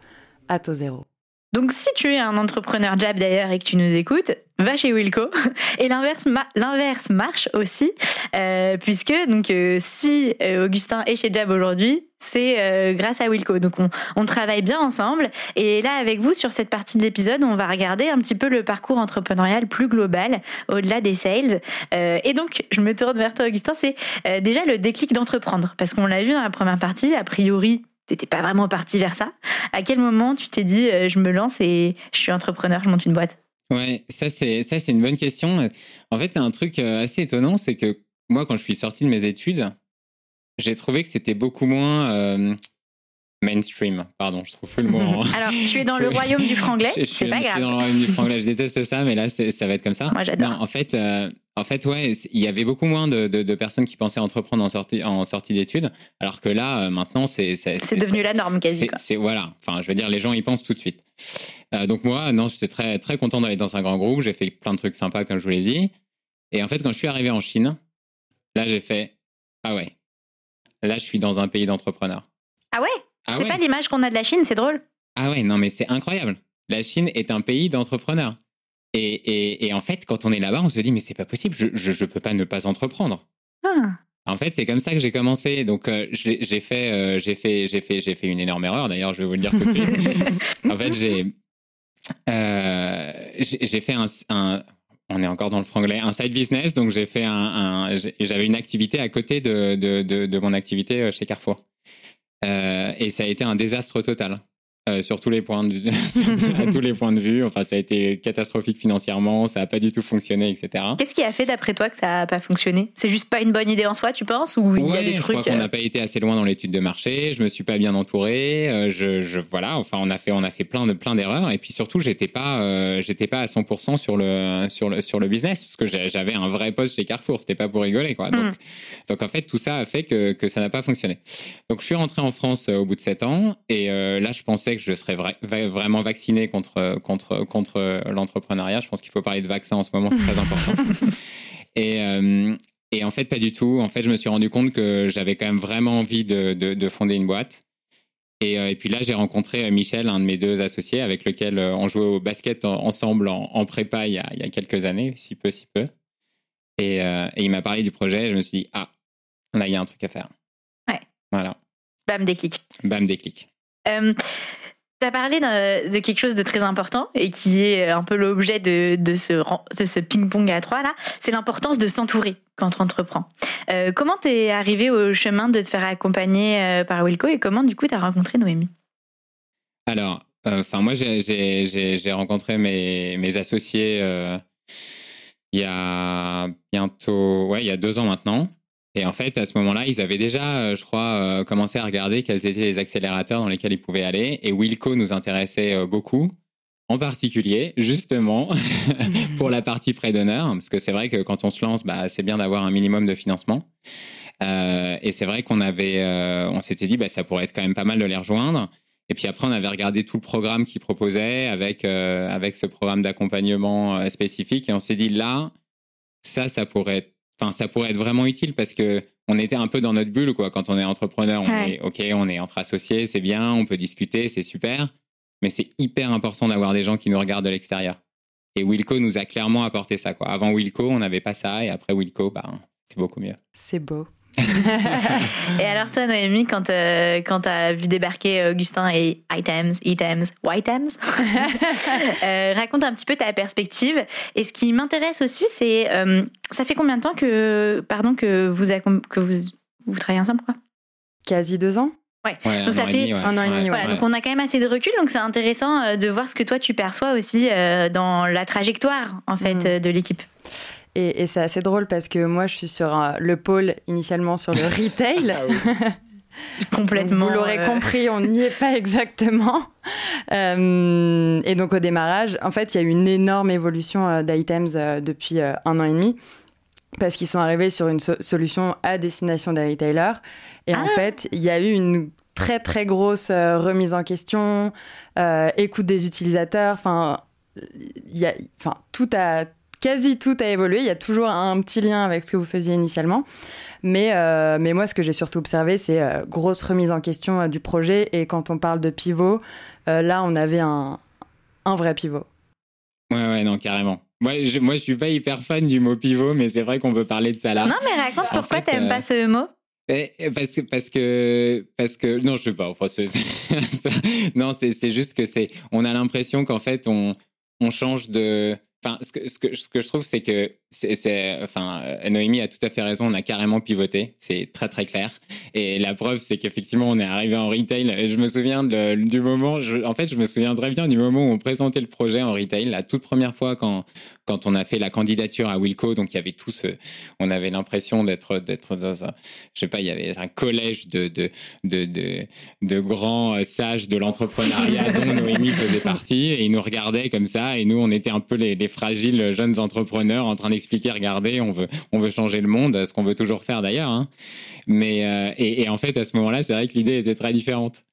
à taux zéro. Donc si tu es un entrepreneur Jab d'ailleurs et que tu nous écoutes, va chez Wilco. Et l'inverse, l'inverse marche aussi, euh, puisque donc euh, si euh, Augustin est chez Jab aujourd'hui, c'est grâce à Wilco. Donc on, on, travaille bien ensemble. Et là avec vous sur cette partie de l'épisode, on va regarder un petit peu le parcours entrepreneurial plus global, au-delà des sales. et donc je me tourne vers toi Augustin, c'est déjà le déclic d'entreprendre, parce qu'on l'a vu dans la première partie. A priori, t'étais pas vraiment parti vers ça. À quel moment tu t'es dit euh, je me lance et je suis entrepreneur, je monte une boîte? Ouais, ça c'est ça c'est une bonne question. En fait, un truc euh, assez étonnant, c'est que moi quand je suis sorti de mes études, j'ai trouvé que c'était beaucoup moins euh, mainstream. Pardon, je trouve plus le mot. en- Alors, tu es dans le royaume du franglais, c'est pas Je suis grave. dans le royaume du franglais. Je déteste ça, mais là, ça va être comme ça. Moi, j'adore. En fait, euh, en fait, ouais, il y avait beaucoup moins de, de- de personnes qui pensaient entreprendre en sortie, en sortie d'études, alors que là, euh, maintenant, c'est C'est devenu la norme quasi. c'est- voilà. Enfin, je veux dire, les gens y pensent tout de suite. Euh, donc moi, non, j'étais très très content d'aller dans un grand groupe. J'ai fait plein de trucs sympas, comme je vous l'ai dit. Et en fait, quand je suis arrivé en Chine, là, j'ai fait ah ouais. Là, je suis dans un pays d'entrepreneurs. Ah ouais? Ah C'est ouais. pas l'image qu'on a de la Chine, c'est drôle. Ah ouais, non, mais c'est incroyable. La Chine est un pays d'entrepreneurs. Et, et, et en fait, quand on est là-bas, on se dit, mais c'est pas possible, je, je, je peux pas ne pas entreprendre. Ah. En fait, c'est comme ça que j'ai commencé. Donc, euh, j'ai fait, euh, j'ai fait, j'ai fait, j'ai fait une énorme erreur. D'ailleurs, je vais vous le dire tout de suite. en fait, j'ai, euh, j'ai fait un, un- on est encore dans le franglais, un side business. Donc, j'ai fait un, j'avais une activité à côté de, de, de, de mon activité euh, chez Carrefour. Euh, et ça a été un désastre total. Euh, sur tous les points de à tous les points de vue. Enfin, ça a été catastrophique financièrement, ça n'a pas du tout fonctionné, etc. Qu'est-ce qui a fait d'après toi que ça a pas fonctionné? C'est juste pas une bonne idée en soi, tu penses? Ou il y a des je trucs. crois qu'on euh, n'a pas été assez loin dans l'étude de marché. Je me suis pas bien entouré. euh, je, je- voilà. Enfin, on a fait, on a fait plein de plein d'erreurs. Et puis surtout, j'étais pas, euh, j'étais pas à 100% sur le sur le sur le business parce que j'avais un vrai poste chez Carrefour. C'était pas pour rigoler, quoi. Donc, Hmm. donc en fait, tout ça a fait que que ça n'a pas fonctionné. Donc, je suis rentré en France euh, au bout de sept ans. Et euh, là, je pensais que je serais vra- vraiment vacciné contre contre contre l'entrepreneuriat. Je pense qu'il faut parler de vaccin en ce moment. C'est très important. Et, euh, et en fait, pas du tout. En fait, je me suis rendu compte que j'avais quand même vraiment envie de, de- de fonder une boîte. Et, euh, et puis là, j'ai rencontré euh, Michel, un de mes deux associés, avec lequel on jouait au basket en- ensemble en, en prépa il y, a, il y a quelques années, si peu, si peu. Et, euh, et il m'a parlé du projet. Et je me suis dit, ah, là, il y a un truc à faire. Ouais. Voilà. Bam, déclic. Bam, déclic. Euh, tu as parlé de, quelque chose de très important et qui est un peu l'objet de, ce, ping-pong à trois là, c'est l'importance de s'entourer quand tu entreprends. Euh, comment t'es arrivé au chemin de te faire accompagner euh, par Wilco et comment du coup tu as rencontré Noémie? Alors, euh, enfin, moi, j'ai- rencontré mes, associés euh, il y a bientôt, ouais, il y a deux ans maintenant. Et en fait, à ce moment-là, ils avaient déjà, euh, je crois, euh, commencé à regarder quels étaient les accélérateurs dans lesquels ils pouvaient aller. Et Wilco nous intéressait euh, beaucoup, en particulier, justement, pour la partie prêt d'honneur. Parce que c'est vrai que quand on se lance, bah, c'est bien d'avoir un minimum de financement. Et c'est vrai qu'on avait, on s'était dit, bah, ça pourrait être quand même pas mal de les rejoindre. Et puis après, on avait regardé tout le programme qu'ils proposaient avec, avec ce programme d'accompagnement spécifique. Et on s'est dit, là, ça, ça pourrait être, enfin, ça pourrait être vraiment utile parce que on était un peu dans notre bulle, quoi. Quand on est entrepreneur, on Ouais. est, OK, on est entre associés, c'est bien, on peut discuter, c'est super. Mais c'est hyper important d'avoir des gens qui nous regardent de l'extérieur. Et Wilco nous a clairement apporté ça, quoi. Avant Wilco, on n'avait pas ça. Et après Wilco, bah, c'est beaucoup mieux. C'est beau. Et alors toi Noémie, quand, euh, quand tu as vu débarquer Augustin et Items, Items, Whitems, euh, raconte un petit peu ta perspective. Et ce qui m'intéresse aussi, c'est euh, ça fait combien de temps que, pardon, que vous, que vous, vous travaillez ensemble quoi? Quasi deux ans Ouais, Donc ça fait demi, ouais. un an et demi, Ouais, Voilà, ouais. donc on a quand même assez de recul, donc c'est intéressant euh, de voir ce que toi tu perçois aussi euh, dans la trajectoire en fait Mm. de l'équipe. Et, et c'est assez drôle parce que moi, je suis sur le pôle initialement sur le retail. Ah oui. Complètement. Donc, vous l'aurez euh, compris, on n'y est pas exactement. Euh, et donc au démarrage, en fait, il y a eu une énorme évolution euh, d'Items euh, depuis euh, un an et demi. Parce qu'ils sont arrivés sur une so- solution à destination des retailers. Et en Ah. fait, il y a eu une très très grosse euh, remise en question, euh, écoute des utilisateurs. Enfin, il y a, enfin, tout a quasi tout a évolué. Il y a toujours un petit lien avec ce que vous faisiez initialement. Mais, euh, mais moi, ce que j'ai surtout observé, c'est euh, grosse remise en question euh, du projet. Et quand on parle de pivot, euh, là, on avait un, un vrai pivot. Ouais, ouais, non, carrément. Moi je, moi, je suis pas hyper fan du mot pivot, mais c'est vrai qu'on peut parler de ça là. Non mais raconte En pourquoi t'aimes euh, pas ce mot Eh, eh, Parce que, parce que, parce que, non, je sais pas. Enfin, non, c'est, c'est juste que c'est, on a l'impression qu'en fait, on, on change de. Enfin, ce que, ce que, ce que je trouve, c'est que enfin, Noémie a tout à fait raison, on a carrément pivoté, c'est très très clair. Et la preuve, c'est qu'effectivement, on est arrivé en retail. Je me souviens du moment, en fait, je me souviens très bien du moment où on présentait le projet en retail, la toute première fois quand, quand on a fait la candidature à Wilco. Donc, il y avait tout ce, on avait l'impression d'être, d'être dans un, je sais pas, il y avait un collège de, de, de, de, grands sages de l'entrepreneuriat dont Noémie faisait partie. Et ils nous regardaient comme ça. Et nous, on était un peu les, les fragiles jeunes entrepreneurs en train d'expliquer, regardez, on veut, on veut changer le monde, ce qu'on veut toujours faire d'ailleurs. Hein. Mais, euh, et, en fait, à ce moment-là, c'est vrai que l'idée était très différente.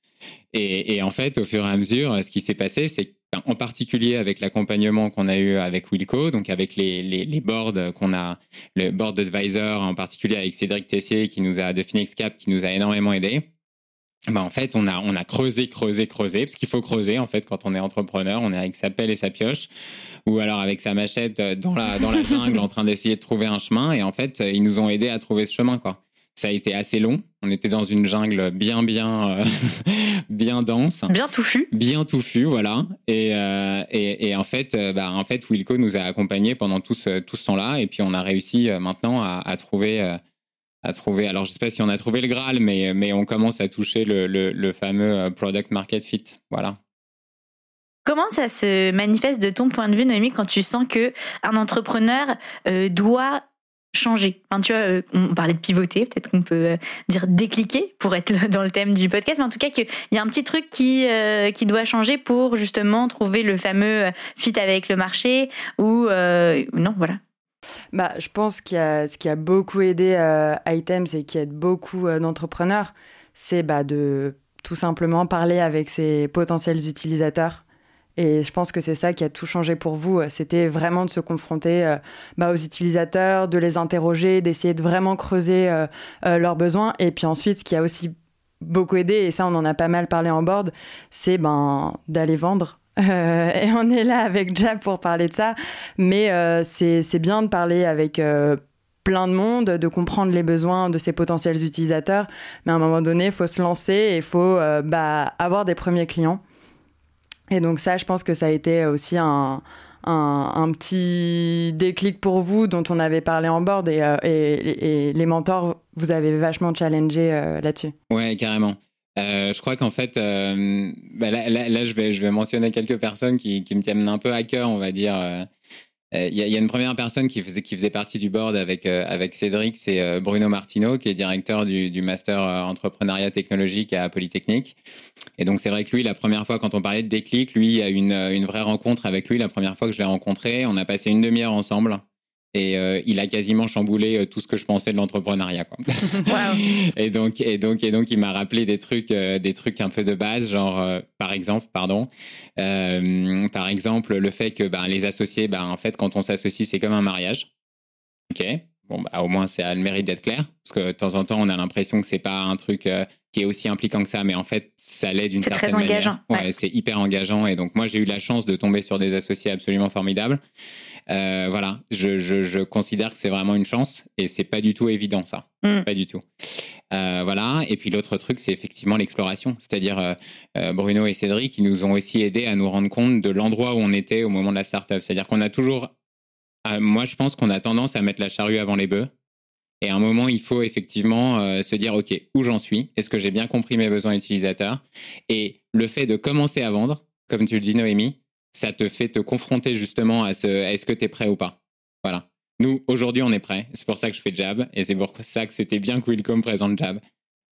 Et, en fait, au fur et à mesure, ce qui s'est passé, c'est en particulier avec l'accompagnement qu'on a eu avec Wilco, donc avec les, les, boards qu'on a, le board advisor, en particulier avec Cédric Tessier qui nous a de Phoenix Cap, qui nous a énormément aidé. Ben en fait, on a, on a creusé, creusé, creusé, parce qu'il faut creuser, en fait, quand on est entrepreneur, on est avec sa pelle et sa pioche, ou alors avec sa machette dans la, dans la jungle en train d'essayer de trouver un chemin, et en fait, ils nous ont aidés à trouver ce chemin, quoi. Ça a été assez long. On était dans une jungle bien, bien, euh, bien dense. Bien touffue. Bien touffue, voilà. Et, euh, et, et, en fait, euh, bah, en fait, Wilco nous a accompagnés pendant tout ce, tout ce temps-là. Et puis, on a réussi maintenant à, à trouver, à trouver. Alors, je sais pas si on a trouvé le Graal, mais, mais on commence à toucher le, le, fameux product market fit. Voilà. Comment ça se manifeste de ton point de vue, Noémie, quand tu sens que un entrepreneur doit changer? Enfin, tu vois, euh, on parlait de pivoter, peut-être qu'on peut euh, dire décliquer pour être dans le thème du podcast, mais en tout cas qu'il y a un petit truc qui euh, qui doit changer pour justement trouver le fameux fit avec le marché ou non, voilà. Bah, je pense qu'il ce qui a beaucoup aidé Items et qui aide beaucoup d'entrepreneurs, c'est bah, de tout simplement parler avec ses potentiels utilisateurs et je pense que c'est ça qui a tout changé pour vous. C'était vraiment de se confronter euh, bah, aux utilisateurs, de les interroger, d'essayer de vraiment creuser euh, euh, leurs besoins. Et puis ensuite, ce qui a aussi beaucoup aidé, et ça on en a pas mal parlé en board, c'est ben, d'aller vendre. Et on est là avec Jab pour parler de ça. Mais c'est bien de parler avec plein de monde, de comprendre les besoins de ses potentiels utilisateurs. Mais à un moment donné, il faut se lancer et il faut bah, avoir des premiers clients. Et donc ça, je pense que ça a été aussi un, un, petit déclic pour vous dont on avait parlé en board et, euh, et, les mentors, vous avez vachement challengé euh, là-dessus. Ouais, carrément. Euh, je crois qu'en fait, bah là, je, vais, mentionner quelques personnes qui, me tiennent un peu à cœur, on va dire. Il y, a une première personne qui faisait, qui faisait partie du board avec, avec Cédric, c'est Bruno Martino, qui est directeur du, master entrepreneuriat technologique à Polytechnique. Et donc, c'est vrai que lui, la première fois, quand on parlait de déclic, lui, il y a une, une vraie rencontre avec lui. La première fois que je l'ai rencontré, on a passé une demi-heure ensemble. Et euh, il a quasiment chamboulé euh, tout ce que je pensais de l'entrepreneuriat. Quoi. et donc, et donc, et donc, il m'a rappelé des trucs, euh, des trucs un peu de base, genre, par exemple, pardon, par exemple, le fait que ben, les associés, ben, en fait, quand on s'associe, c'est comme un mariage. Ok. Bon, bah, au moins, c'est à le mérite d'être clair, parce que de temps en temps, on a l'impression que c'est pas un truc qui est aussi impliquant que ça, mais en fait, ça l'est d'une certaine manière. C'est très engageant. Ouais, c'est hyper engageant. Et donc, moi, j'ai eu la chance de tomber sur des associés absolument formidables. Euh, voilà, je, je, je, considère que c'est vraiment une chance et c'est pas du tout évident ça, mm. pas du tout. Euh, voilà, et puis l'autre truc, c'est effectivement l'exploration, c'est-à-dire euh, Bruno et Cédric qui nous ont aussi aidés à nous rendre compte de l'endroit où on était au moment de la startup. C'est-à-dire qu'on a toujours, moi, je pense qu'on a tendance à mettre la charrue avant les bœufs. Et à un moment, il faut effectivement euh, se dire, OK, où j'en suis? Est-ce que j'ai bien compris mes besoins utilisateurs? Et le fait de commencer à vendre, comme tu le dis, Noémie, ça te fait te confronter justement à ce, est-ce que tu es prêt ou pas Voilà. Nous, aujourd'hui, on est prêt. C'est pour ça que je fais Jab. Et c'est pour ça que c'était bien que Willcom présente Jab.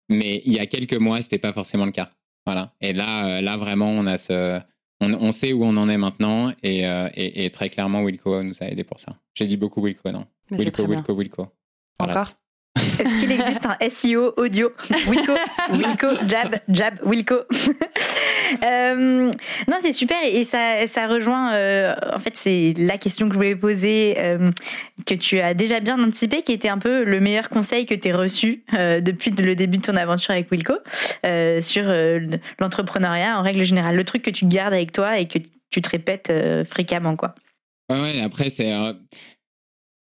Mais il y a quelques mois, c'était pas forcément le cas. Voilà. Et là, euh, là vraiment, on a ce, on, sait où on en est maintenant. Et, euh, et, très clairement, Wilco nous a aidé pour ça. J'ai dit beaucoup Wilco, non Wilco, Wilco, Wilco. Encore? Est-ce qu'il existe un SEO audio? Wilco, Wilco, Jab, Jab, Wilco. euh, non, c'est super et ça, ça rejoint. Euh, en fait, c'est la question que je voulais poser, euh, que tu as déjà bien anticipé, qui était un peu le meilleur conseil que tu as reçu depuis le début de ton aventure avec Wilco sur l'entrepreneuriat en règle générale. Le truc que tu gardes avec toi et que tu te répètes fréquemment, quoi. Ouais, ouais, après, c'est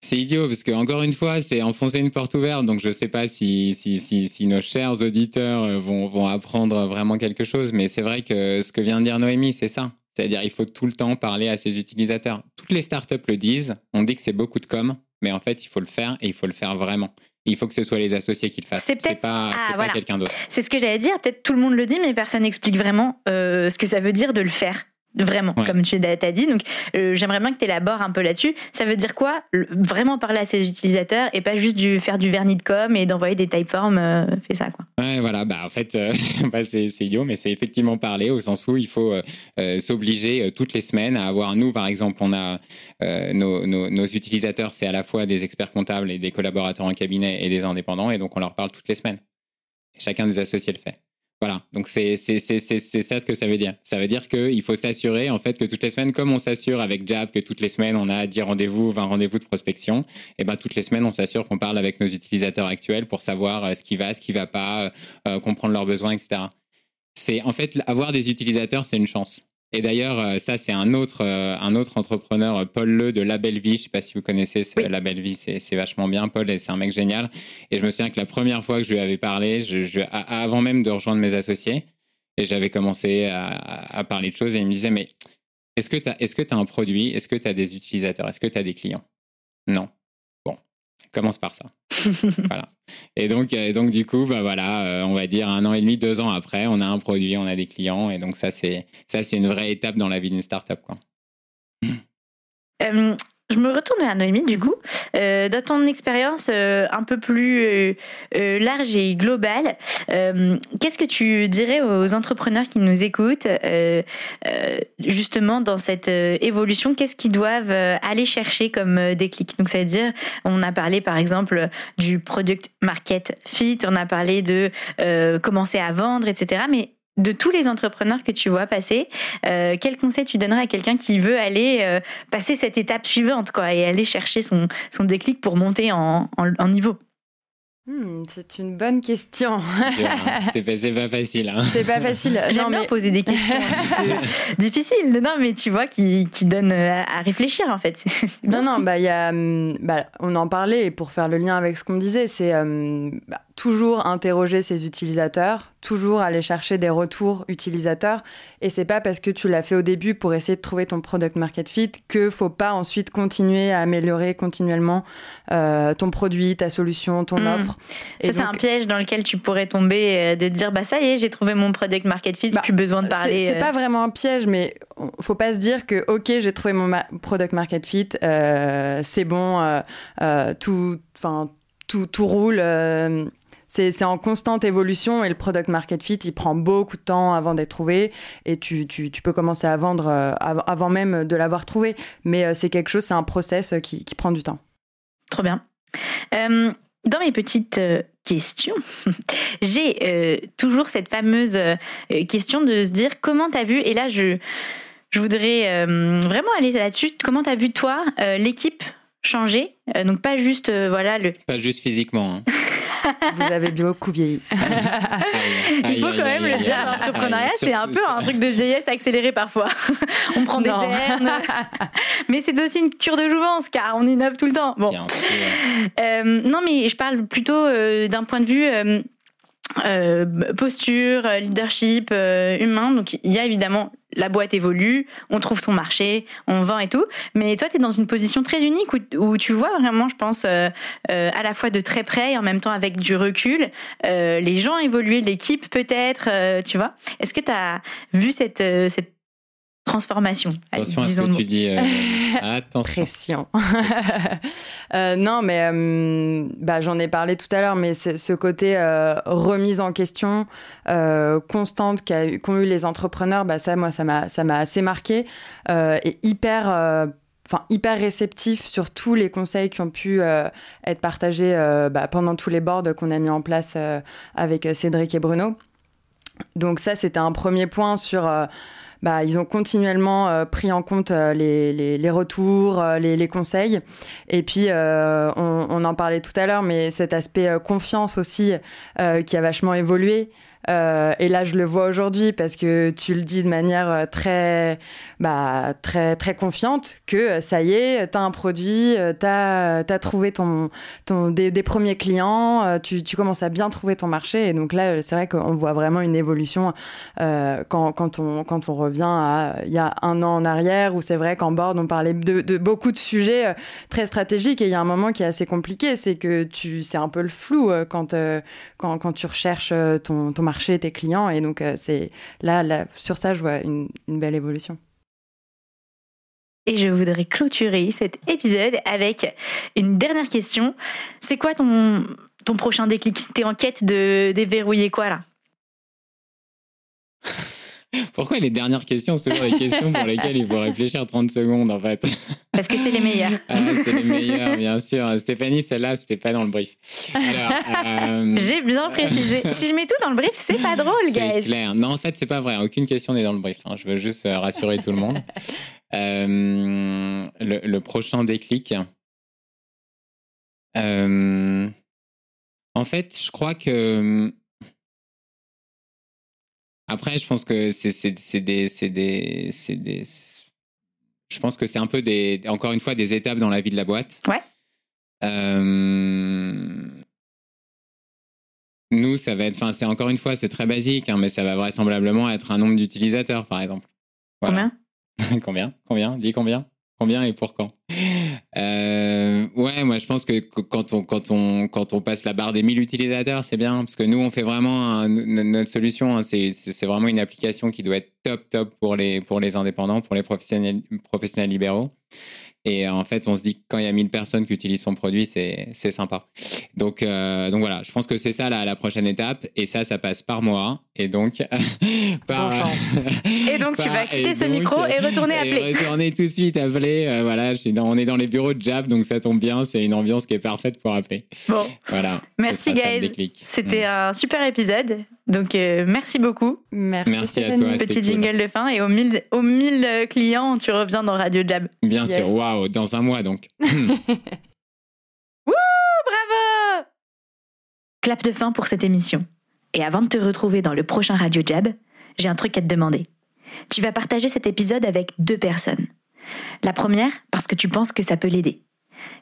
c'est idiot parce que encore une fois, c'est enfoncer une porte ouverte. Donc je ne sais pas si, si, si, si, nos chers auditeurs euh, vont, vont apprendre vraiment quelque chose, mais c'est vrai que ce que vient de dire Noémie, c'est ça. C'est-à-dire il faut tout le temps parler à ses utilisateurs. Toutes les startups le disent. On dit que c'est beaucoup de com, mais en fait, il faut le faire et il faut le faire vraiment. Il faut que ce soit les associés qui le fassent. C'est peut-être- pas, Ah, pas quelqu'un d'autre. C'est ce que j'allais dire. Peut-être tout le monde le dit, mais personne n'explique vraiment euh, ce que ça veut dire de le faire. Vraiment, Ouais. comme tu as dit. Donc, euh, j'aimerais bien que tu élabores un peu là-dessus. Ça veut dire quoi le- Vraiment parler à ses utilisateurs et pas juste du, faire du vernis de com et d'envoyer des typeforms. Euh, fais ça, quoi. Ouais, voilà. Bah, en fait, euh, bah, c'est idiot, mais c'est effectivement parler au sens où il faut euh, s'obliger toutes les semaines à avoir. Nous, par exemple, on a nos, nos- nos utilisateurs, c'est à la fois des experts comptables et des collaborateurs en cabinet et des indépendants, et donc on leur parle toutes les semaines. Chacun des associés le fait. Voilà, donc c'est ça ce que ça veut dire. Ça veut dire qu'il faut s'assurer en fait que toutes les semaines, comme on s'assure avec Jab que toutes les semaines on a 10 rendez-vous, 20 rendez-vous de prospection, et ben toutes les semaines on s'assure qu'on parle avec nos utilisateurs actuels pour savoir euh, ce qui va, ce qui va pas, euh, comprendre leurs besoins, etc. C'est en fait avoir des utilisateurs, c'est une chance. Et d'ailleurs, euh, ça c'est un autre euh, un autre entrepreneur, euh, Paul Le de La Belle Vie. Je sais pas si vous connaissez ce- Oui. La Belle Vie, c'est vachement bien. Paul, et c'est un mec génial. Et je me souviens que la première fois que je lui avais parlé, je, je- a- avant même de rejoindre mes associés, et j'avais commencé à, parler de choses, et il me disait mais est-ce que tu as est-ce que tu as un produit? Est-ce que tu as des utilisateurs? Est-ce que tu as des clients? Non. Commence par ça. voilà. Et donc, euh, donc du coup, bah voilà, euh, on va dire un an et demi, deux ans après, on a un produit, on a des clients, et donc ça c'est c'est une vraie étape dans la vie d'une startup quoi. Je me retourne vers Noémie, du coup. Euh, dans ton expérience euh, un peu plus euh, euh, large et globale, euh, qu'est-ce que tu dirais aux entrepreneurs qui nous écoutent, euh, justement, dans cette évolution? Qu'est-ce qu'ils doivent aller chercher comme déclic? Donc, ça veut dire, on a parlé, par exemple, du product market fit, on a parlé de commencer à vendre, etc. Mais de tous les entrepreneurs que tu vois passer, euh, quel conseil tu donnerais à quelqu'un qui veut aller euh, passer cette étape suivante quoi, et aller chercher son, son déclic pour monter en, en, en niveau? Hmm, c'est une bonne question. Dur, hein. c'est pas, c'est pas facile. hein. C'est pas facile. J'aime Non, bien mais poser des questions difficiles, non mais tu vois, qui, qui donnent euh, à, à réfléchir en fait. C'est- c'est. Non, non, bah, il y a, hum, bah, on en parlait, et pour faire le lien avec ce qu'on disait, c'est hum, bah, toujours interroger ses utilisateurs, toujours aller chercher des retours utilisateurs. Et c'est pas parce que tu l'as fait au début pour essayer de trouver ton product market fit que faut pas ensuite continuer à améliorer continuellement euh, ton produit, ta solution, ton Mm. offre. Et Ça, c'est un piège dans lequel tu pourrais tomber, euh, de dire, bah ça y est, j'ai trouvé mon product market fit, Bah, plus besoin de parler. C'est euh, pas vraiment un piège, mais faut pas se dire que ok, j'ai trouvé mon ma- product market fit, euh, c'est bon, tout, enfin tout, tout roule. C'est c'est en constante évolution et le product market fit, il prend beaucoup de temps avant d'être trouvé et tu, tu, tu peux commencer à vendre euh, av- avant même de l'avoir trouvé. Mais euh, c'est quelque chose, c'est un process euh, qui, qui prend du temps. Trop bien. Euh, dans mes petites euh, questions, j'ai euh, toujours cette fameuse euh, question de se dire comment t'as vu, et là je, je voudrais euh, vraiment aller là-dessus, comment t'as vu toi euh, l'équipe changer, Euh, donc pas juste euh, voilà le. Pas juste physiquement. hein. Vous avez beaucoup vieilli. Il faut quand même le dire, l'entrepreneuriat c'est un peu un truc de vieillesse accéléré parfois. on prend des cernes, mais c'est aussi une cure de jouvence car on innove tout le temps. Bon, Bien sûr. Euh, non, mais je parle plutôt euh, d'un point de vue euh, posture, euh, leadership euh, humain. Donc, il y a évidemment la boîte évolue, on trouve son marché, on vend et tout. Mais toi, tu es dans une position très unique où, où tu vois vraiment, je pense, euh, à la fois de très près et en même temps avec du recul, les gens évoluer, l'équipe peut-être, tu vois. Est-ce que tu as vu cette, cette transformation Attention à ce disons que tu dis. euh, attention. Pression. Euh, non, mais euh, bah, j'en ai parlé tout à l'heure, mais ce côté euh, remise en question euh, constante qu'ont eu les entrepreneurs, bah, ça, moi, ça m'a ça m'a assez marqué euh, et hyper. euh, Enfin, hyper réceptif sur tous les conseils qui ont pu euh, être partagés euh, bah, pendant tous les boards qu'on a mis en place euh, avec Cédric et Bruno. Donc ça, c'était un premier point sur euh, bah, ils ont continuellement euh, pris en compte euh, les, les, les retours, euh, les, les conseils. Et puis, on, on en parlait tout à l'heure, mais cet aspect confiance aussi qui a vachement évolué. Euh, et là, je le vois aujourd'hui parce que tu le dis de manière euh, très, bah, très, très confiante que euh, ça y est, tu as un produit, tu as, trouvé ton, ton, des, premiers clients, tu, commences à bien trouver ton marché. Et donc là, c'est vrai qu'on voit vraiment une évolution quand, quand, on, quand on revient à il y a un an en arrière où c'est vrai qu'en board, on parlait de, de, beaucoup de sujets très stratégiques. Et il y a un moment qui est assez compliqué, c'est que tu, c'est un peu le flou quand, quand, quand tu recherches ton, ton marché marché, tes clients. Et donc, euh, c'est là, là, sur ça, je vois une, belle évolution. Et je voudrais clôturer cet épisode avec une dernière question. C'est quoi ton, ton prochain déclic? T'es en quête de déverrouiller quoi là? Pourquoi les dernières questions sont toujours les questions pour lesquelles il faut réfléchir 30 secondes en fait? Parce que c'est les meilleures. Ah, c'est les meilleures, bien sûr. Stéphanie, celle-là, c'était pas dans le brief. Euh, J'ai bien précisé. Si je mets tout dans le brief, c'est pas drôle, gars. C'est clair. Non, en fait, c'est pas vrai. Aucune question n'est dans le brief. Hein. Je veux juste euh, rassurer tout le monde. Euh, le, prochain déclic. en fait, je crois que après, je pense que c'est des, des, des, Je pense que c'est un peu des, encore une fois, des étapes dans la vie de la boîte. Ouais. Euh, nous, ça va être, enfin, c'est encore une fois, c'est très basique, hein, mais ça va vraisemblablement être un nombre d'utilisateurs, par exemple. Combien? Combien? Combien? Dis combien? Combien et pour quand? Euh, Ouais, moi je pense que quand on, quand, on, quand on passe la barre des 1000 utilisateurs, c'est bien, parce que nous on fait vraiment notre solution, hein, c'est vraiment une application qui doit être top top pour les, pour les indépendants, pour les professionnels, professionnels libéraux. Et en fait, on se dit que quand il y a 1000 personnes qui utilisent son produit, c'est sympa. Donc, euh, donc voilà, je pense que c'est ça la, la, prochaine étape. Et ça, ça passe par moi. Et donc, par. et donc, tu vas quitter ce micro et retourner appeler. Et retourner tout de suite appeler. Euh, voilà, on est dans les bureaux de Jab, donc ça tombe bien. C'est une ambiance qui est parfaite pour appeler. Bon. Voilà. Merci, guys. C'était mm. un super épisode. Donc, euh, merci beaucoup. Merci, merci à toi. Petit jingle de fin. Et aux 1000 aux 1000 clients, tu reviens dans Radio Jab. Bien sûr. Waouh, dans un mois donc. Clap de fin pour cette émission. Et avant de te retrouver dans le prochain Radio Jab, j'ai un truc à te demander. Tu vas partager cet épisode avec deux personnes. La première, parce que tu penses que ça peut l'aider.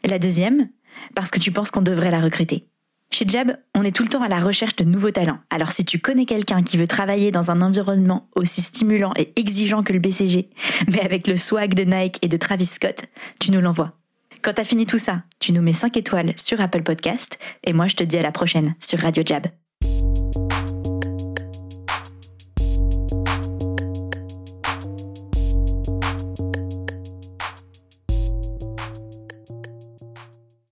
La deuxième, parce que tu penses qu'on devrait la recruter. Chez Jab, on est tout le temps à la recherche de nouveaux talents. Alors si tu connais quelqu'un qui veut travailler dans un environnement aussi stimulant et exigeant que le BCG, mais avec le swag de Nike et de Travis Scott, tu nous l'envoies. Quand t'as fini tout ça, tu nous mets 5 étoiles sur Apple Podcast et moi je te dis à la prochaine sur Radio Jab.